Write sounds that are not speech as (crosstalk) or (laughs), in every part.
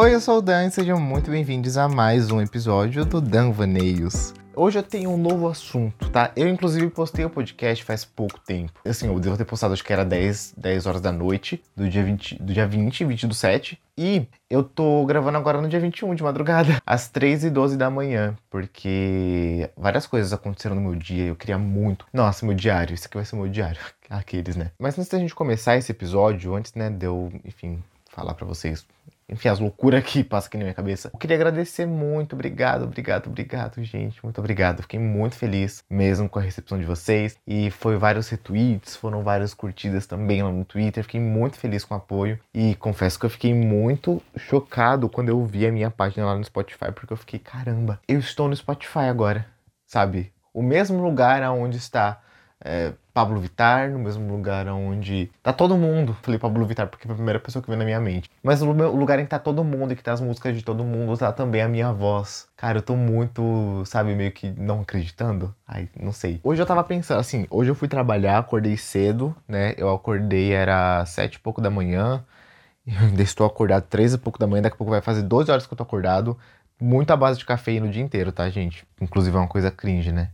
Oi, eu sou o Dan e sejam muito bem-vindos a mais um episódio do Dan Vaneios. Hoje eu tenho um novo assunto, tá? Eu, inclusive, postei o podcast faz pouco tempo. Assim, eu devo ter postado, acho que era 10, 10 horas da noite, do dia 20, do dia 20, 20 do 7. E eu tô gravando agora no dia 21 de madrugada, (laughs) às 3 e 12 da manhã, porque várias coisas aconteceram no meu dia e eu queria muito. Nossa, meu diário, isso aqui vai ser meu diário. (laughs) Aqueles, né? Mas antes da gente começar esse episódio, antes, né, de eu, enfim, falar para vocês enfim, as loucuras que (laughs) passam aqui na minha cabeça. Eu queria agradecer muito, obrigado, obrigado, obrigado, gente, muito obrigado. Fiquei muito feliz mesmo com a recepção de vocês e foi vários retweets, foram várias curtidas também lá no Twitter. Fiquei muito feliz com o apoio e confesso que eu fiquei muito chocado quando eu vi a minha página lá no Spotify, porque eu fiquei, caramba, eu estou no Spotify agora, sabe? O mesmo lugar aonde está é, Pablo Vittar, no mesmo lugar onde tá todo mundo. Falei Pablo Vittar porque foi a primeira pessoa que veio na minha mente. Mas o lugar em que tá todo mundo e que tá as músicas de todo mundo, tá também a minha voz. Cara, eu tô muito, sabe, meio que não acreditando. Ai, não sei. Hoje eu tava pensando, assim, hoje eu fui trabalhar, acordei cedo, né? Eu acordei, era sete e pouco da manhã. Eu ainda estou acordado três e pouco da manhã, daqui a pouco vai fazer 12 horas que eu tô acordado. Muita base de cafeína o dia inteiro, tá, gente? Inclusive é uma coisa cringe, né?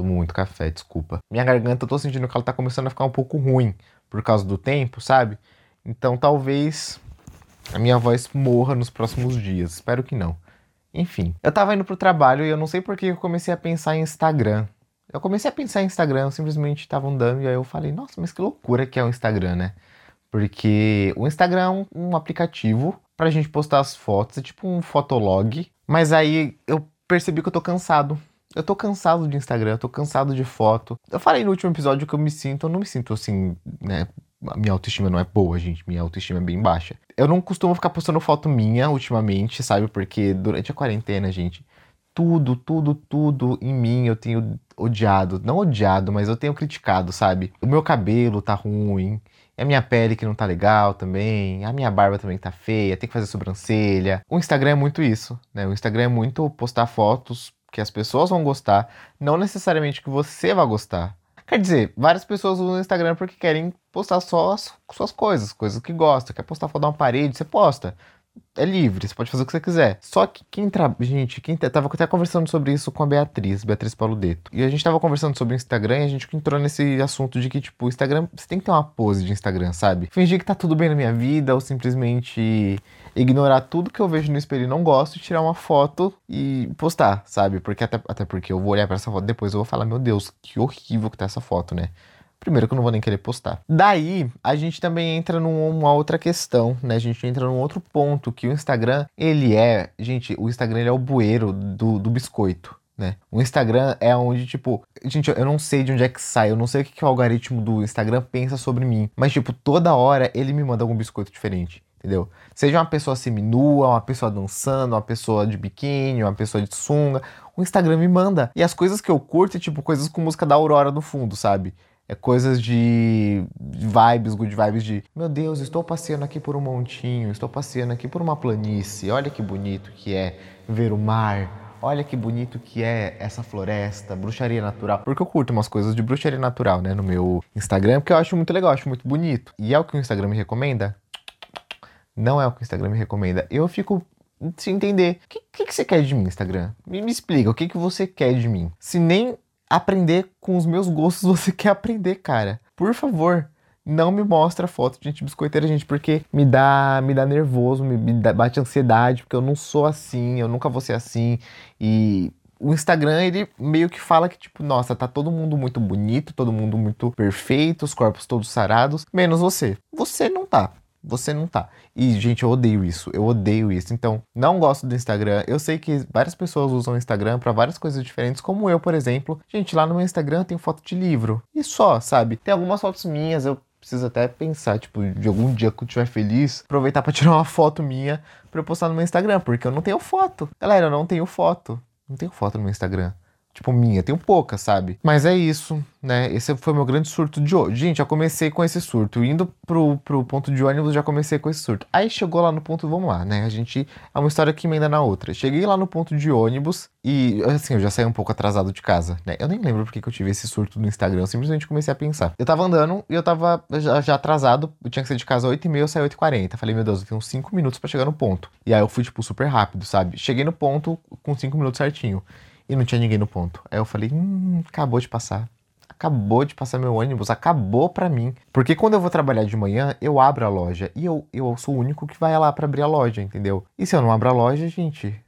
Tomo muito café, desculpa. Minha garganta, eu tô sentindo que ela tá começando a ficar um pouco ruim por causa do tempo, sabe? Então talvez a minha voz morra nos próximos dias. Espero que não. Enfim, eu tava indo pro trabalho e eu não sei por que eu comecei a pensar em Instagram. Eu comecei a pensar em Instagram, eu simplesmente tava andando e aí eu falei, nossa, mas que loucura que é o Instagram, né? Porque o Instagram é um, um aplicativo pra gente postar as fotos, é tipo um fotolog. Mas aí eu percebi que eu tô cansado eu tô cansado de Instagram, eu tô cansado de foto. Eu falei no último episódio que eu me sinto, eu não me sinto assim, né? Minha autoestima não é boa, gente. Minha autoestima é bem baixa. Eu não costumo ficar postando foto minha ultimamente, sabe? Porque durante a quarentena, gente, tudo, tudo, tudo em mim eu tenho odiado. Não odiado, mas eu tenho criticado, sabe? O meu cabelo tá ruim. A minha pele que não tá legal também, a minha barba também tá feia, tem que fazer sobrancelha. O Instagram é muito isso, né? O Instagram é muito postar fotos que as pessoas vão gostar, não necessariamente que você vai gostar. Quer dizer, várias pessoas usam o Instagram porque querem postar só as suas coisas, coisas que gostam. Quer postar foto de uma parede, você posta é livre, você pode fazer o que você quiser. Só que quem tra... gente, quem tava até conversando sobre isso com a Beatriz, Beatriz Paludeto. E a gente tava conversando sobre o Instagram e a gente entrou nesse assunto de que, tipo, o Instagram, você tem que ter uma pose de Instagram, sabe? Fingir que tá tudo bem na minha vida ou simplesmente ignorar tudo que eu vejo no espelho e não gosto e tirar uma foto e postar, sabe? Porque até, até porque eu vou olhar para essa foto depois eu vou falar, meu Deus, que horrível que tá essa foto, né? Primeiro que eu não vou nem querer postar. Daí, a gente também entra numa outra questão, né? A gente entra num outro ponto, que o Instagram, ele é... Gente, o Instagram é o bueiro do, do biscoito. Né? O Instagram é onde, tipo, gente, eu não sei de onde é que sai, eu não sei o que, que o algoritmo do Instagram pensa sobre mim, mas, tipo, toda hora ele me manda algum biscoito diferente, entendeu? Seja uma pessoa seminua, uma pessoa dançando, uma pessoa de biquíni, uma pessoa de sunga, o Instagram me manda. E as coisas que eu curto é, tipo, coisas com música da Aurora no fundo, sabe? É coisas de vibes, good vibes de meu Deus, estou passeando aqui por um montinho, estou passeando aqui por uma planície, olha que bonito que é ver o mar, olha que bonito que é essa floresta, bruxaria natural. Porque eu curto umas coisas de bruxaria natural, né, no meu Instagram, porque eu acho muito legal, acho muito bonito. E é o que o Instagram me recomenda? Não é o que o Instagram me recomenda. Eu fico sem entender. O que, que, que, você quer de mim, Instagram? Me, me explica, o que, que você quer de mim? Se nem aprender com os meus gostos (laughs) você quer aprender, cara. Por favor, não me mostra foto de gente biscoiteira, gente, porque me dá, me dá nervoso, me, me dá, bate ansiedade, porque eu não sou assim, eu nunca vou ser assim. E o Instagram, ele meio que fala que, tipo, nossa, tá todo mundo muito bonito, todo mundo muito perfeito, os corpos todos sarados, menos você. Você não tá. Você não tá. E, gente, eu odeio isso. Eu odeio isso. Então, não gosto do Instagram. Eu sei que várias pessoas usam o Instagram para várias coisas diferentes, como eu, por exemplo. Gente, lá no meu Instagram tem foto de livro. E só, sabe? Tem algumas fotos minhas, eu preciso até pensar, tipo, de algum dia que eu estiver feliz, aproveitar para tirar uma foto minha para eu postar no meu Instagram, porque eu não tenho foto. Galera, eu não tenho foto. Não tenho foto no meu Instagram. Tipo, minha, tenho poucas, sabe? Mas é isso, né? Esse foi o meu grande surto de hoje. Gente, já comecei com esse surto. Indo pro, pro ponto de ônibus, já comecei com esse surto. Aí chegou lá no ponto, vamos lá, né? A gente. É uma história que emenda na outra. Cheguei lá no ponto de ônibus e, assim, eu já saí um pouco atrasado de casa, né? Eu nem lembro porque que eu tive esse surto no Instagram. Eu simplesmente comecei a pensar. Eu tava andando e eu tava já, já atrasado. Eu tinha que sair de casa às 8h30, eu saí 8h40. Falei, meu Deus, eu tenho uns 5 minutos para chegar no ponto. E aí eu fui, tipo, super rápido, sabe? Cheguei no ponto com 5 minutos certinho e não tinha ninguém no ponto. Aí eu falei, hum, acabou de passar. Acabou de passar meu ônibus, acabou pra mim. Porque quando eu vou trabalhar de manhã, eu abro a loja. E eu, eu sou o único que vai lá para abrir a loja, entendeu? E se eu não abro a loja, gente.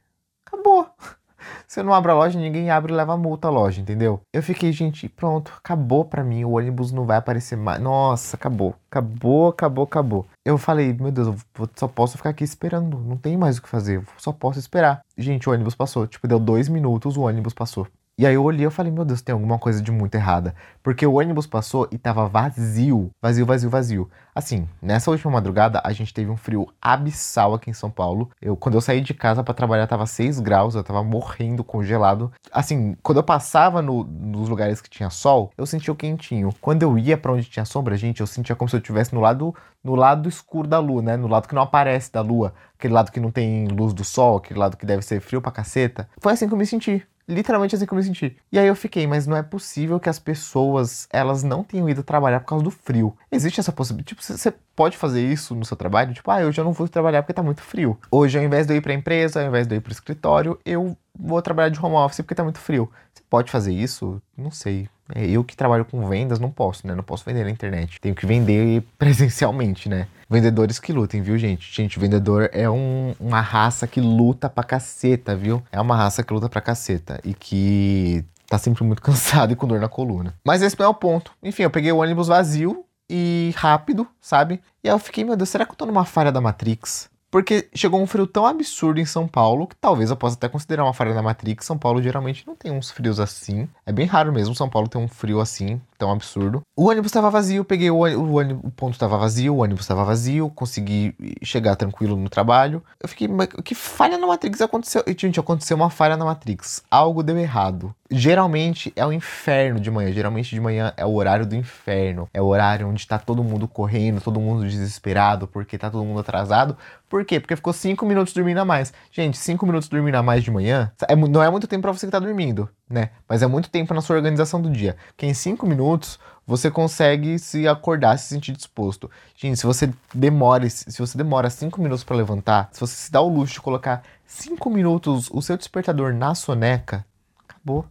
Se eu não abro a loja, ninguém abre e leva multa a loja, entendeu? Eu fiquei, gente, pronto, acabou pra mim, o ônibus não vai aparecer mais. Nossa, acabou, acabou, acabou, acabou. Eu falei, meu Deus, eu só posso ficar aqui esperando, não tem mais o que fazer, só posso esperar. Gente, o ônibus passou, tipo, deu dois minutos, o ônibus passou. E aí eu olhei e falei, meu Deus, tem alguma coisa de muito errada. Porque o ônibus passou e tava vazio. Vazio, vazio, vazio. Assim, nessa última madrugada, a gente teve um frio abissal aqui em São Paulo. Eu, quando eu saí de casa para trabalhar, tava 6 graus, eu tava morrendo, congelado. Assim, quando eu passava no, nos lugares que tinha sol, eu sentia o quentinho. Quando eu ia para onde tinha sombra, gente, eu sentia como se eu estivesse no lado, no lado escuro da lua, né? No lado que não aparece da lua. Aquele lado que não tem luz do sol, aquele lado que deve ser frio pra caceta. Foi assim que eu me senti literalmente assim que eu me senti. E aí eu fiquei, mas não é possível que as pessoas, elas não tenham ido trabalhar por causa do frio. Existe essa possibilidade, tipo, você pode fazer isso no seu trabalho, tipo, ah, hoje eu não vou trabalhar porque tá muito frio. Hoje, ao invés de eu ir pra empresa, ao invés de eu ir pro escritório, eu vou trabalhar de home office porque tá muito frio. Você pode fazer isso? Não sei. É, eu que trabalho com vendas não posso, né? Não posso vender na internet. Tenho que vender (laughs) presencialmente, né? Vendedores que lutem, viu, gente? Gente, vendedor é um, uma raça que luta pra caceta, viu? É uma raça que luta pra caceta e que tá sempre muito (laughs) cansado e com dor na coluna. Mas esse não é o ponto. Enfim, eu peguei o ônibus vazio e rápido, sabe? E aí eu fiquei, meu Deus, será que eu tô numa falha da Matrix? Porque chegou um frio tão absurdo em São Paulo que talvez eu possa até considerar uma falha da Matrix. São Paulo geralmente não tem uns frios assim. É bem raro mesmo São Paulo ter um frio assim, tão absurdo. O ônibus estava vazio, peguei o, ônibus, o ponto estava vazio, o ônibus estava vazio, consegui chegar tranquilo no trabalho. Eu fiquei, mas que falha na Matrix aconteceu? E, gente, aconteceu uma falha na Matrix. Algo deu errado. Geralmente é o inferno de manhã. Geralmente de manhã é o horário do inferno. É o horário onde tá todo mundo correndo, todo mundo desesperado, porque tá todo mundo atrasado. Por quê? Porque ficou cinco minutos dormindo a mais. Gente, cinco minutos dormindo a mais de manhã é, não é muito tempo para você que tá dormindo, né? Mas é muito tempo na sua organização do dia. Que em cinco minutos você consegue se acordar, se sentir disposto. Gente, se você demora, se você demora cinco minutos para levantar, se você se dá o luxo de colocar cinco minutos o seu despertador na soneca, acabou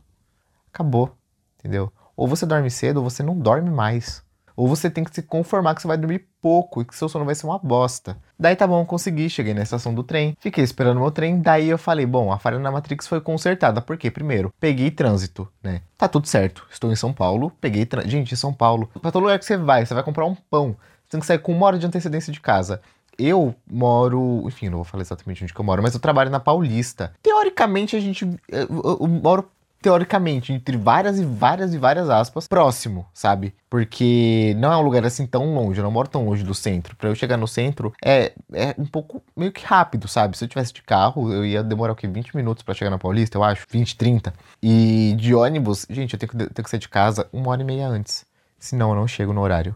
acabou, entendeu? Ou você dorme cedo ou você não dorme mais. Ou você tem que se conformar que você vai dormir pouco e que seu sono vai ser uma bosta. Daí tá bom, consegui, cheguei na estação do trem, fiquei esperando meu trem, daí eu falei, bom, a falha na Matrix foi consertada. Por quê? Primeiro, peguei trânsito, né? Tá tudo certo. Estou em São Paulo, peguei trânsito. Gente, em São Paulo, pra todo lugar que você vai, você vai comprar um pão, você tem que sair com uma hora de antecedência de casa. Eu moro, enfim, não vou falar exatamente onde que eu moro, mas eu trabalho na Paulista. Teoricamente, a gente. Eu, eu, eu moro teoricamente, entre várias e várias e várias aspas, próximo, sabe? Porque não é um lugar assim tão longe, eu não moro tão longe do centro. Para eu chegar no centro é, é um pouco meio que rápido, sabe? Se eu tivesse de carro, eu ia demorar o quê? 20 minutos para chegar na Paulista, eu acho. 20, 30. E de ônibus, gente, eu tenho que, tenho que sair de casa uma hora e meia antes. Senão eu não chego no horário.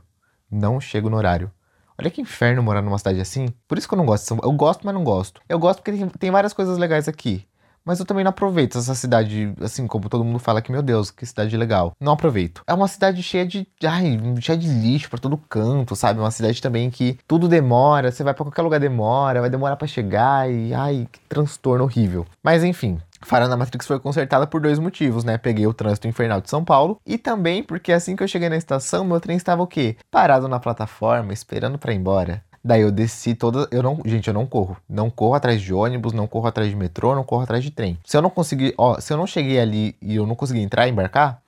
Não chego no horário. Olha que inferno morar numa cidade assim. Por isso que eu não gosto. Eu gosto, mas não gosto. Eu gosto porque tem, tem várias coisas legais aqui. Mas eu também não aproveito essa cidade, assim, como todo mundo fala que, meu Deus, que cidade legal. Não aproveito. É uma cidade cheia de. Ai, cheia de lixo pra todo canto, sabe? Uma cidade também que tudo demora, você vai para qualquer lugar demora, vai demorar para chegar e. Ai, que transtorno horrível. Mas enfim, na Matrix foi consertada por dois motivos, né? Peguei o trânsito infernal de São Paulo e também porque assim que eu cheguei na estação, meu trem estava o quê? Parado na plataforma, esperando para ir embora. Daí eu desci toda. Eu não. Gente, eu não corro. Não corro atrás de ônibus, não corro atrás de metrô, não corro atrás de trem. Se eu não conseguir. Ó, se eu não cheguei ali e eu não consegui entrar e embarcar.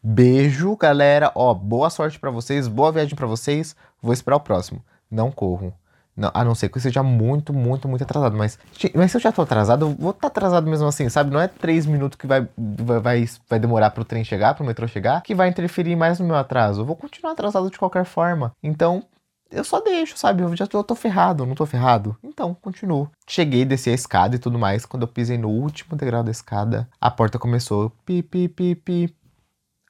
Beijo, galera. Ó, boa sorte para vocês, boa viagem para vocês. Vou esperar o próximo. Não corro. Não, a não ser que eu seja muito, muito, muito atrasado. Mas, mas se eu já tô atrasado, eu vou estar tá atrasado mesmo assim, sabe? Não é três minutos que vai, vai, vai demorar pro trem chegar, pro metrô chegar, que vai interferir mais no meu atraso. Eu vou continuar atrasado de qualquer forma. Então, eu só deixo, sabe? Eu já tô, eu tô ferrado, não tô ferrado. Então, continuo. Cheguei, desci a escada e tudo mais. Quando eu pisei no último degrau da escada, a porta começou pi, pi, pi, pi.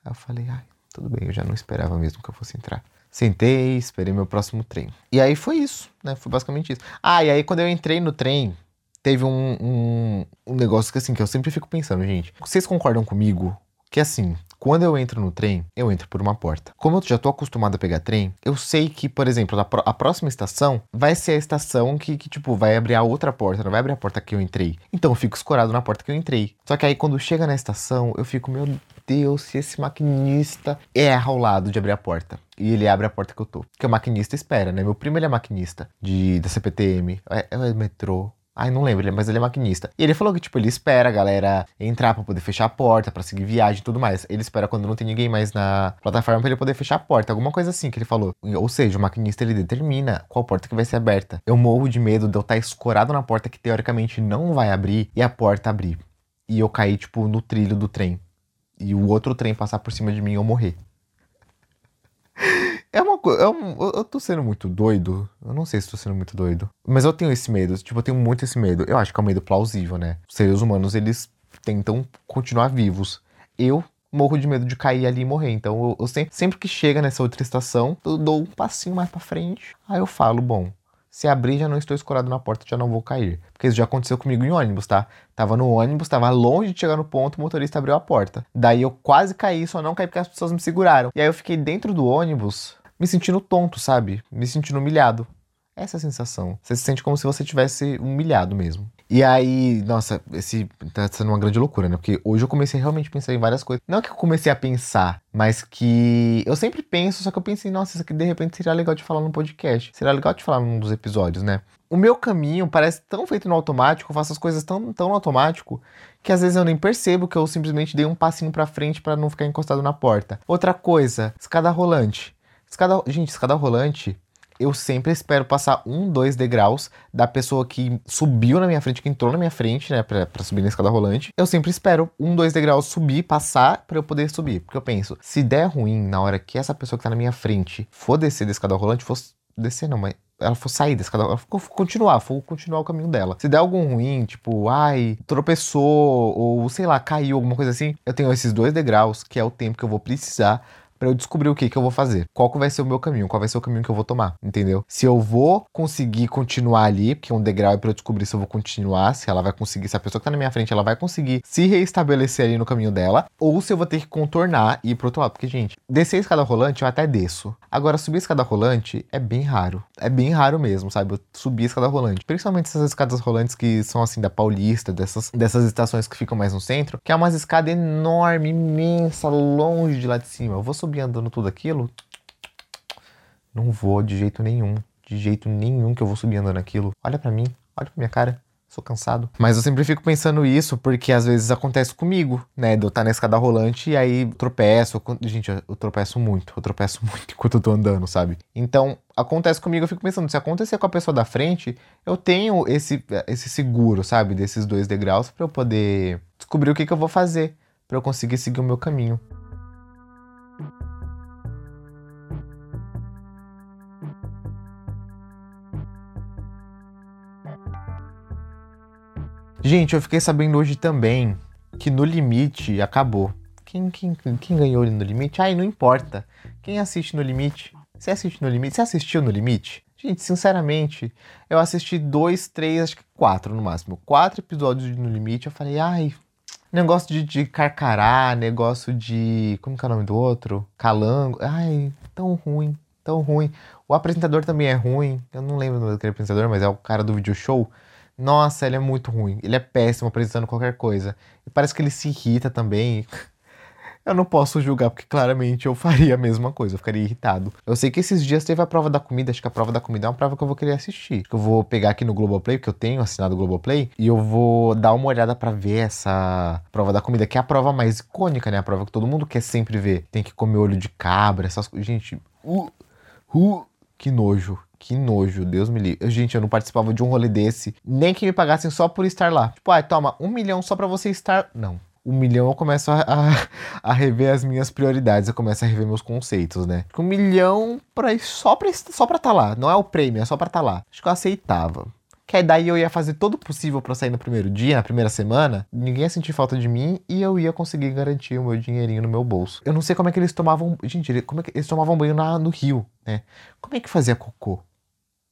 Aí eu falei, ai, tudo bem, eu já não esperava mesmo que eu fosse entrar. Sentei, esperei meu próximo trem. E aí foi isso, né? Foi basicamente isso. Ah, e aí quando eu entrei no trem, teve um, um, um negócio que assim, que eu sempre fico pensando, gente. Vocês concordam comigo que assim, quando eu entro no trem, eu entro por uma porta. Como eu já tô acostumado a pegar trem, eu sei que, por exemplo, a, próxima estação vai ser a estação que, que, tipo, vai abrir a outra porta, não vai abrir a porta que eu entrei. Então eu fico escorado na porta que eu entrei. Só que aí quando chega na estação, eu fico, meu Deus, se esse maquinista erra ao lado de abrir a porta. E ele abre a porta que eu tô. Porque o maquinista espera, né? Meu primo, ele é maquinista de, da CPTM. É, é metrô, Ai, não lembro, mas ele é maquinista. E ele falou que, tipo, ele espera a galera entrar pra poder fechar a porta, pra seguir viagem e tudo mais. Ele espera quando não tem ninguém mais na plataforma pra ele poder fechar a porta. Alguma coisa assim que ele falou. Ou seja, o maquinista ele determina qual porta que vai ser aberta. Eu morro de medo de eu estar escorado na porta que teoricamente não vai abrir e a porta abrir. E eu cair, tipo, no trilho do trem. E o outro trem passar por cima de mim e eu morrer. É uma coisa. É um, eu tô sendo muito doido. Eu não sei se tô sendo muito doido. Mas eu tenho esse medo. Tipo, eu tenho muito esse medo. Eu acho que é um medo plausível, né? Os seres humanos, eles tentam continuar vivos. Eu morro de medo de cair ali e morrer. Então, eu, eu sempre, sempre que chega nessa outra estação, eu dou um passinho mais pra frente. Aí eu falo, bom, se abrir, já não estou escorado na porta, já não vou cair. Porque isso já aconteceu comigo em ônibus, tá? Tava no ônibus, tava longe de chegar no ponto, o motorista abriu a porta. Daí eu quase caí, só não caí porque as pessoas me seguraram. E aí eu fiquei dentro do ônibus, me sentindo tonto, sabe? Me sentindo humilhado. Essa é a sensação. Você se sente como se você tivesse humilhado mesmo. E aí, nossa, esse tá sendo uma grande loucura, né? Porque hoje eu comecei realmente a pensar em várias coisas. Não que eu comecei a pensar, mas que eu sempre penso, só que eu pensei, nossa, isso aqui de repente seria legal de falar no podcast. Seria legal de falar num dos episódios, né? O meu caminho parece tão feito no automático, eu faço as coisas tão, tão no automático, que às vezes eu nem percebo que eu simplesmente dei um passinho para frente para não ficar encostado na porta. Outra coisa, escada rolante. Escada, gente, escada rolante, eu sempre espero passar um, dois degraus da pessoa que subiu na minha frente, que entrou na minha frente, né, pra, pra subir na escada rolante. Eu sempre espero um, dois degraus subir, passar, para eu poder subir. Porque eu penso, se der ruim na hora que essa pessoa que tá na minha frente for descer da escada rolante, for descer não, mas ela for sair da escada, ela for continuar, for continuar o caminho dela. Se der algum ruim, tipo, ai, tropeçou, ou sei lá, caiu, alguma coisa assim, eu tenho esses dois degraus, que é o tempo que eu vou precisar para eu descobrir o que, que eu vou fazer. Qual que vai ser o meu caminho, qual vai ser o caminho que eu vou tomar, entendeu? Se eu vou conseguir continuar ali, porque um degrau é para eu descobrir se eu vou continuar, se ela vai conseguir, se a pessoa que tá na minha frente, ela vai conseguir se reestabelecer ali no caminho dela, ou se eu vou ter que contornar e ir pro outro lado. Porque, gente, descer a escada rolante eu até desço. Agora, subir a escada rolante é bem raro. É bem raro mesmo, sabe? Eu subir a escada rolante. Principalmente essas escadas rolantes que são assim da Paulista, dessas, dessas estações que ficam mais no centro, que é uma escada enorme, imensa, longe de lá de cima. Eu vou subir andando tudo aquilo, não vou de jeito nenhum. De jeito nenhum que eu vou subir andando aquilo. Olha para mim, olha pra minha cara. Sou cansado. Mas eu sempre fico pensando isso porque às vezes acontece comigo, né? De eu estar na escada rolante e aí tropeço. Gente, eu tropeço muito. Eu tropeço (laughs) muito enquanto eu tô andando, sabe? Então, acontece comigo, eu fico pensando, se acontecer com a pessoa da frente, eu tenho esse, esse seguro, sabe? Desses dois degraus para eu poder descobrir o que, que eu vou fazer. para eu conseguir seguir o meu caminho. Gente, eu fiquei sabendo hoje também que No Limite acabou. Quem, quem, quem ganhou No Limite? Ai, não importa. Quem assiste No Limite? Você assiste No Limite? Você assistiu No Limite? Gente, sinceramente, eu assisti dois, três, acho que quatro no máximo. Quatro episódios de No Limite. Eu falei, ai, negócio de, de carcará, negócio de. Como que é o nome do outro? Calango. Ai, tão ruim, tão ruim. O apresentador também é ruim. Eu não lembro o nome apresentador, mas é o cara do video show. Nossa, ele é muito ruim. Ele é péssimo apresentando qualquer coisa. E parece que ele se irrita também. Eu não posso julgar, porque claramente eu faria a mesma coisa, eu ficaria irritado. Eu sei que esses dias teve a prova da comida, acho que a prova da comida é uma prova que eu vou querer assistir. Eu vou pegar aqui no Globoplay, porque eu tenho assinado o Globoplay, e eu vou dar uma olhada para ver essa prova da comida, que é a prova mais icônica, né? A prova que todo mundo quer sempre ver. Tem que comer olho de cabra, essas coisas. Gente, uh, uh, que nojo. Que nojo, Deus me livre. Gente, eu não participava de um rolê desse. Nem que me pagassem só por estar lá. Tipo, ah, toma, um milhão só pra você estar. Não. um milhão eu começo a, a, a, rever as minhas prioridades, eu começo a rever meus conceitos, né? Um milhão pra, só pra só pra tá lá, não é o prêmio, é só pra estar tá lá. Acho que eu aceitava. Que aí daí eu ia fazer todo o possível para sair no primeiro dia, na primeira semana, ninguém ia sentir falta de mim e eu ia conseguir garantir o meu dinheirinho no meu bolso. Eu não sei como é que eles tomavam. Gente, como é que eles tomavam banho na, no rio, né? Como é que fazia cocô?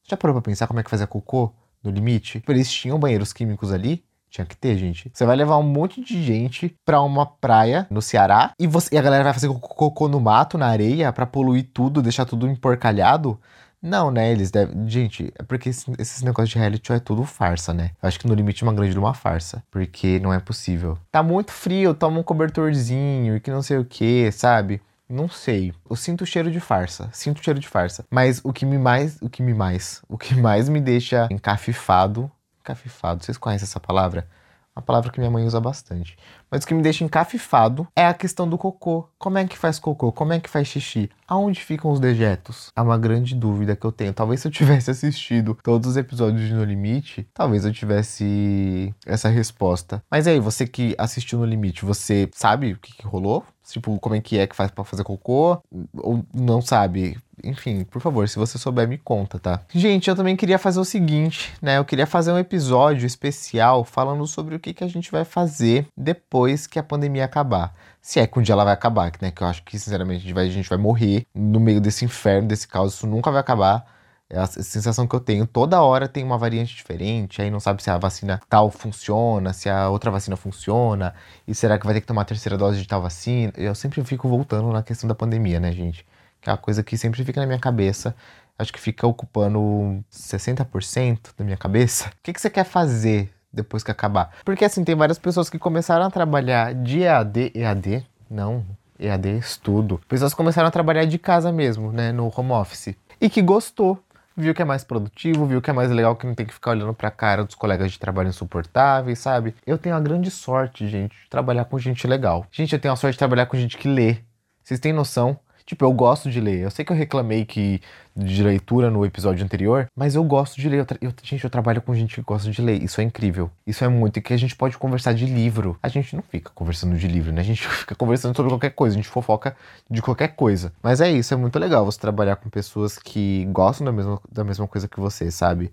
Já parou pra pensar como é que fazia cocô no limite? Eles tinham banheiros químicos ali, tinha que ter, gente. Você vai levar um monte de gente pra uma praia no Ceará e, você, e a galera vai fazer cocô no mato, na areia, para poluir tudo, deixar tudo emporcalhado. Não, né? Eles devem. Gente, é porque esses esse negócios de reality é tudo farsa, né? Eu acho que no limite uma grande uma farsa. Porque não é possível. Tá muito frio, toma um cobertorzinho e que não sei o que, sabe? Não sei. Eu sinto o cheiro de farsa. Sinto o cheiro de farsa. Mas o que me mais. O que me mais. O que mais me deixa encafifado. Encafifado. Vocês conhecem essa palavra? Uma palavra que minha mãe usa bastante. Mas o que me deixa encafifado é a questão do cocô. Como é que faz cocô? Como é que faz xixi? Aonde ficam os dejetos? É uma grande dúvida que eu tenho. Talvez se eu tivesse (laughs) assistido todos os episódios de No Limite, talvez eu tivesse essa resposta. Mas aí, você que assistiu No Limite, você sabe o que, que rolou? Tipo, como é que é que faz para fazer cocô? Ou não sabe? Enfim, por favor, se você souber, me conta, tá? Gente, eu também queria fazer o seguinte, né? Eu queria fazer um episódio especial falando sobre o que, que a gente vai fazer depois que a pandemia acabar. Se é que um dia ela vai acabar, né? Que eu acho que, sinceramente, a gente vai, a gente vai morrer no meio desse inferno, desse caos. Isso nunca vai acabar. É a sensação que eu tenho. Toda hora tem uma variante diferente, aí não sabe se a vacina tal funciona, se a outra vacina funciona, e será que vai ter que tomar a terceira dose de tal vacina? Eu sempre fico voltando na questão da pandemia, né, gente? Que é uma coisa que sempre fica na minha cabeça. Acho que fica ocupando 60% da minha cabeça. O que, que você quer fazer depois que acabar? Porque assim, tem várias pessoas que começaram a trabalhar de EAD, EAD? Não, EAD estudo. Pessoas começaram a trabalhar de casa mesmo, né, no home office. E que gostou viu que é mais produtivo, viu que é mais legal que não tem que ficar olhando pra cara dos colegas de trabalho insuportáveis, sabe? Eu tenho a grande sorte, gente, de trabalhar com gente legal. Gente, eu tenho a sorte de trabalhar com gente que lê. Vocês têm noção? Tipo, eu gosto de ler. Eu sei que eu reclamei que de leitura no episódio anterior, mas eu gosto de ler. Eu, eu, gente, eu trabalho com gente que gosta de ler. Isso é incrível. Isso é muito. E que a gente pode conversar de livro. A gente não fica conversando de livro, né? A gente (laughs) fica conversando sobre qualquer coisa. A gente fofoca de qualquer coisa. Mas é isso, é muito legal você trabalhar com pessoas que gostam da mesma, da mesma coisa que você, sabe?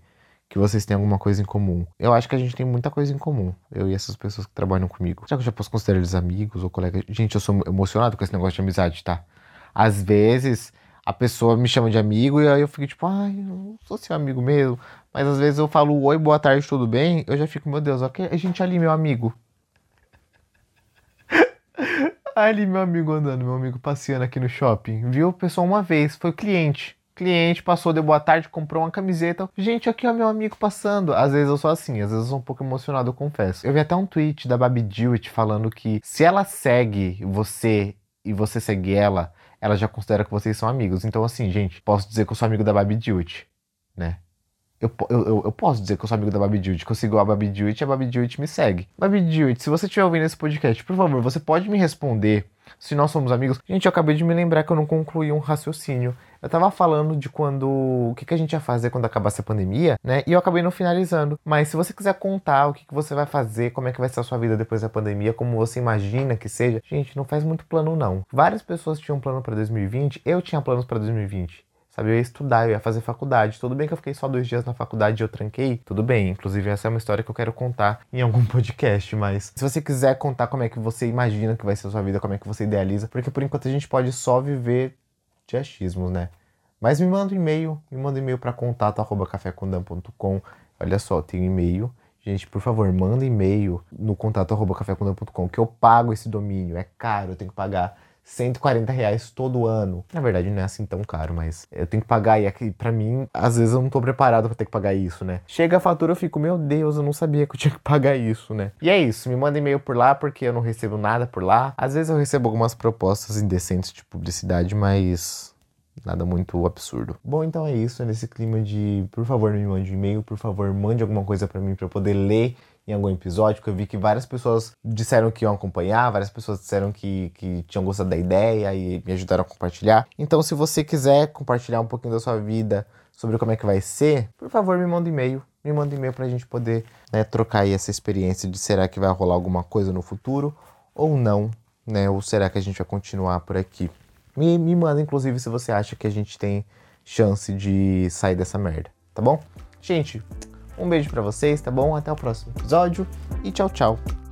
que vocês têm alguma coisa em comum. Eu acho que a gente tem muita coisa em comum, eu e essas pessoas que trabalham comigo. Será que eu já posso considerar eles amigos ou colegas? Gente, eu sou emocionado com esse negócio de amizade, tá? Às vezes a pessoa me chama de amigo e aí eu fico tipo, ai, eu não sou seu amigo mesmo. Mas às vezes eu falo oi, boa tarde, tudo bem? Eu já fico, meu Deus, ok, a gente ali, meu amigo. (laughs) ali, meu amigo andando, meu amigo passeando aqui no shopping. Viu o pessoal uma vez, foi cliente. Cliente passou de boa tarde, comprou uma camiseta. Gente, aqui ó, meu amigo passando. Às vezes eu sou assim, às vezes eu sou um pouco emocionado, eu confesso. Eu vi até um tweet da Babi Dewitt falando que se ela segue você e você segue ela, ela já considera que vocês são amigos. Então, assim, gente, posso dizer que eu sou amigo da Babi Dewitt, né? Eu, eu, eu, posso dizer que eu sou amigo da Babi Dewitt, que eu sigo a Babi Dewitt e a Babi Dewitt me segue. Babi Dewitt, se você estiver ouvindo esse podcast, por favor, você pode me responder se nós somos amigos. Gente, eu acabei de me lembrar que eu não concluí um raciocínio. Eu tava falando de quando. O que, que a gente ia fazer quando acabasse a pandemia, né? E eu acabei não finalizando. Mas se você quiser contar o que, que você vai fazer, como é que vai ser a sua vida depois da pandemia, como você imagina que seja, gente, não faz muito plano, não. Várias pessoas tinham plano para 2020, eu tinha planos para 2020. Sabe, eu ia estudar, eu ia fazer faculdade. Tudo bem que eu fiquei só dois dias na faculdade e eu tranquei. Tudo bem. Inclusive, essa é uma história que eu quero contar em algum (laughs) podcast. Mas se você quiser contar como é que você imagina que vai ser a sua vida, como é que você idealiza, porque por enquanto a gente pode só viver de achismos, né? Mas me manda um e-mail, me manda um e-mail para contato@cafecondam.com. Olha só, tem um e-mail. Gente, por favor, manda e-mail no contato@cafecondam.com que eu pago esse domínio. É caro, eu tenho que pagar 140 reais todo ano. Na verdade, não é assim tão caro, mas eu tenho que pagar e aqui, pra mim, às vezes eu não tô preparado para ter que pagar isso, né? Chega a fatura, eu fico, meu Deus, eu não sabia que eu tinha que pagar isso, né? E é isso, me manda e-mail por lá, porque eu não recebo nada por lá. Às vezes eu recebo algumas propostas indecentes de publicidade, mas Nada muito absurdo. Bom, então é isso. É nesse clima de, por favor, me mande um e-mail, por favor, mande alguma coisa para mim para eu poder ler em algum episódio, que eu vi que várias pessoas disseram que iam acompanhar, várias pessoas disseram que, que tinham gostado da ideia e me ajudaram a compartilhar. Então, se você quiser compartilhar um pouquinho da sua vida sobre como é que vai ser, por favor, me manda um e-mail. Me manda um e-mail para a gente poder né, trocar aí essa experiência de será que vai rolar alguma coisa no futuro ou não, né? Ou será que a gente vai continuar por aqui? Me, me manda, inclusive, se você acha que a gente tem chance de sair dessa merda, tá bom? Gente, um beijo para vocês, tá bom? Até o próximo episódio e tchau, tchau.